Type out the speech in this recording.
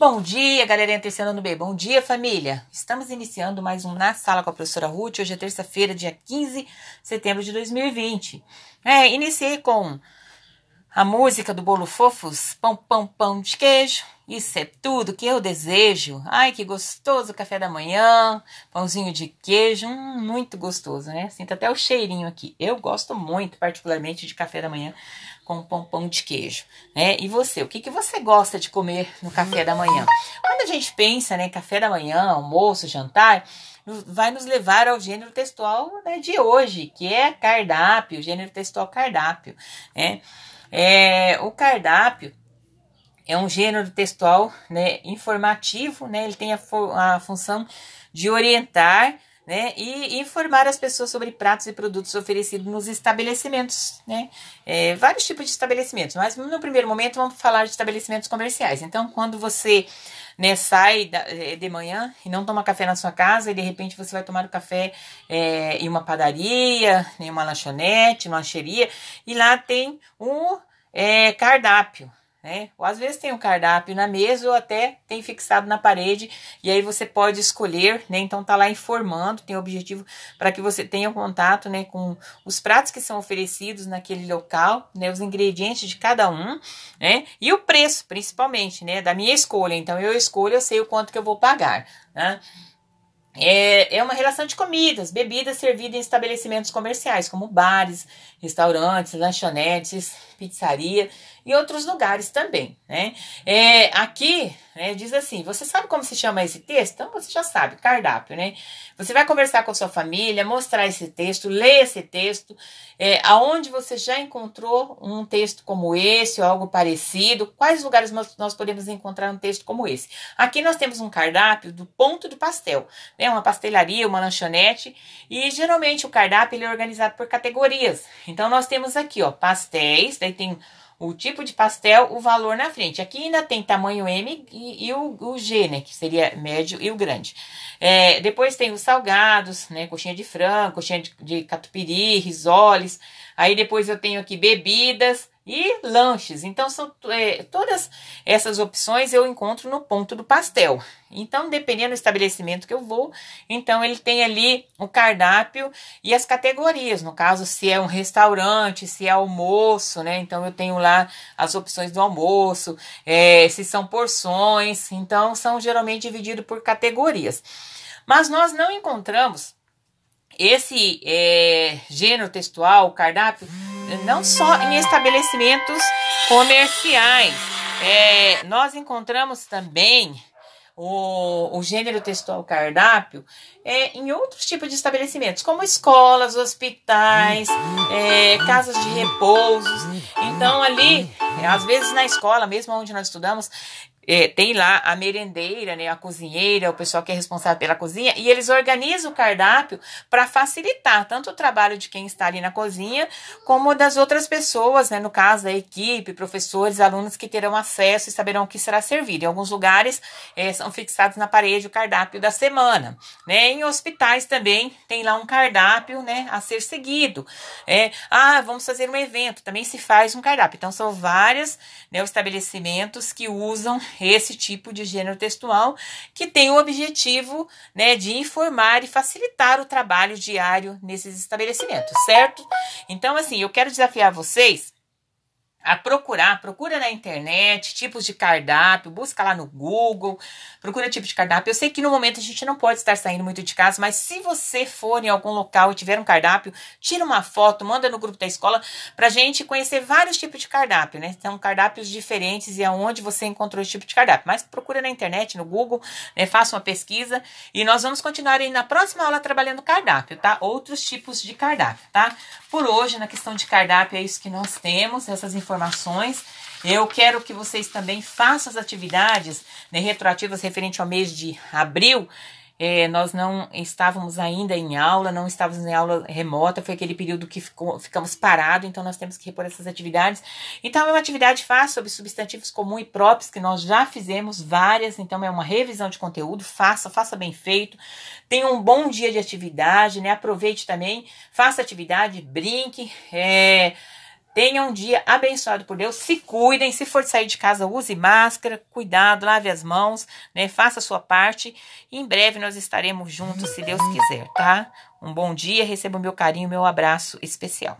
Bom dia, galerinha Terceirando B. Bom dia, família. Estamos iniciando mais um Na Sala com a professora Ruth. Hoje é terça-feira, dia 15 de setembro de 2020. É, iniciei com a música do Bolo Fofos, Pão, Pão, Pão de Queijo. Isso é tudo que eu desejo. Ai, que gostoso café da manhã, pãozinho de queijo, hum, muito gostoso, né? Sinto até o cheirinho aqui. Eu gosto muito, particularmente, de café da manhã com pão, pão de queijo, né? E você, o que, que você gosta de comer no café da manhã? Quando a gente pensa, né, café da manhã, almoço, jantar, vai nos levar ao gênero textual né, de hoje, que é cardápio, gênero textual cardápio, né? É, o cardápio é um gênero textual né, informativo, né? Ele tem a, a função de orientar né? E informar as pessoas sobre pratos e produtos oferecidos nos estabelecimentos, né? É, vários tipos de estabelecimentos, mas no primeiro momento vamos falar de estabelecimentos comerciais. Então, quando você né, sai da, é, de manhã e não toma café na sua casa e de repente você vai tomar o café é, em uma padaria, em uma lanchonete, uma lancheria, e lá tem um é, cardápio, né? Ou às vezes tem um cardápio na mesa ou até tem fixado na parede e aí você pode escolher, né? Então tá lá informando, tem objetivo para que você tenha contato, né, com os pratos que são oferecidos naquele local, né, os ingredientes de cada um, né? E o preço, principalmente, né, da minha escolha. Então eu escolho, eu sei o quanto que eu vou pagar, né? É, é uma relação de comidas, bebidas servidas em estabelecimentos comerciais, como bares, restaurantes, lanchonetes, pizzaria e outros lugares também, né? É, aqui né, diz assim: você sabe como se chama esse texto? Então você já sabe, cardápio, né? Você vai conversar com a sua família, mostrar esse texto, ler esse texto, é, aonde você já encontrou um texto como esse ou algo parecido, quais lugares nós, podemos encontrar um texto como esse? Aqui nós temos um cardápio do ponto de pastel, né? Uma pastelaria, uma lanchonete, e geralmente o cardápio ele é organizado por categorias. Então nós temos aqui, ó, pastéis, tem o tipo de pastel, o valor na frente. Aqui ainda tem tamanho M e, e o, o, G, né? Que seria médio e o grande. É, depois tem os salgados, né? Coxinha de frango, coxinha de, de catupiry, risoles. Aí depois eu tenho aqui bebidas e lanches. Então, são é, todas essas opções eu encontro no ponto do pastel. Então, dependendo do estabelecimento que eu vou, então ele tem ali o cardápio e as categorias. No caso, se é um restaurante, se é almoço, né? Então eu tenho lá as opções do almoço, é, se são porções. Então, são geralmente divididos por categorias. Mas nós não encontramos esse é, gênero textual, cardápio, não só em estabelecimentos comerciais. É, nós encontramos também o, o gênero textual cardápio é, em outros tipos de estabelecimentos, como escolas, hospitais, é, casas de repousos. Então, ali, às vezes na escola, mesmo onde nós estudamos, é, tem lá a merendeira, né, a cozinheira, o pessoal que é responsável pela cozinha, e eles organizam o cardápio para facilitar tanto o trabalho de quem está ali na cozinha, como das outras pessoas, né, no caso da equipe, professores, alunos que terão acesso e saberão o que será servido. Em alguns lugares é, são fixados na parede o cardápio da semana. Né? Em hospitais também tem lá um cardápio né, a ser seguido. É, ah, vamos fazer um evento, também se faz um cardápio. Então, são vários né, estabelecimentos que usam esse tipo de gênero textual que tem o objetivo né, de informar e facilitar o trabalho diário nesses estabelecimentos, certo? Então, assim, eu quero desafiar vocês a procurar, procura na internet tipos de cardápio, busca lá no Google, procura tipo de cardápio. Eu sei que no momento a gente não pode estar saindo muito de casa, mas se você for em algum local e tiver um cardápio, tira uma foto, manda no grupo da escola pra gente conhecer vários tipos de cardápio, né? São cardápios diferentes e aonde você encontrou esse tipo de cardápio. Mas procura na internet, no Google, né? Faça uma pesquisa e nós vamos continuar aí na próxima aula trabalhando cardápio, tá? Outros tipos de cardápio, tá? Por hoje, na questão de cardápio, é isso que nós temos, essas informações informações. Eu quero que vocês também façam as atividades né, retroativas referente ao mês de abril. É, nós não estávamos ainda em aula, não estávamos em aula remota, foi aquele período que ficou, ficamos parados, então nós temos que repor essas atividades. Então, é uma atividade fácil sobre substantivos comuns e próprios, que nós já fizemos várias, então é uma revisão de conteúdo, faça, faça bem feito. Tenha um bom dia de atividade, né? Aproveite também, faça atividade, brinque, é Tenham um dia abençoado por Deus. Se cuidem. Se for sair de casa, use máscara. Cuidado, lave as mãos, né? Faça a sua parte. E em breve nós estaremos juntos, se Deus quiser, tá? Um bom dia. Receba o meu carinho, meu abraço especial.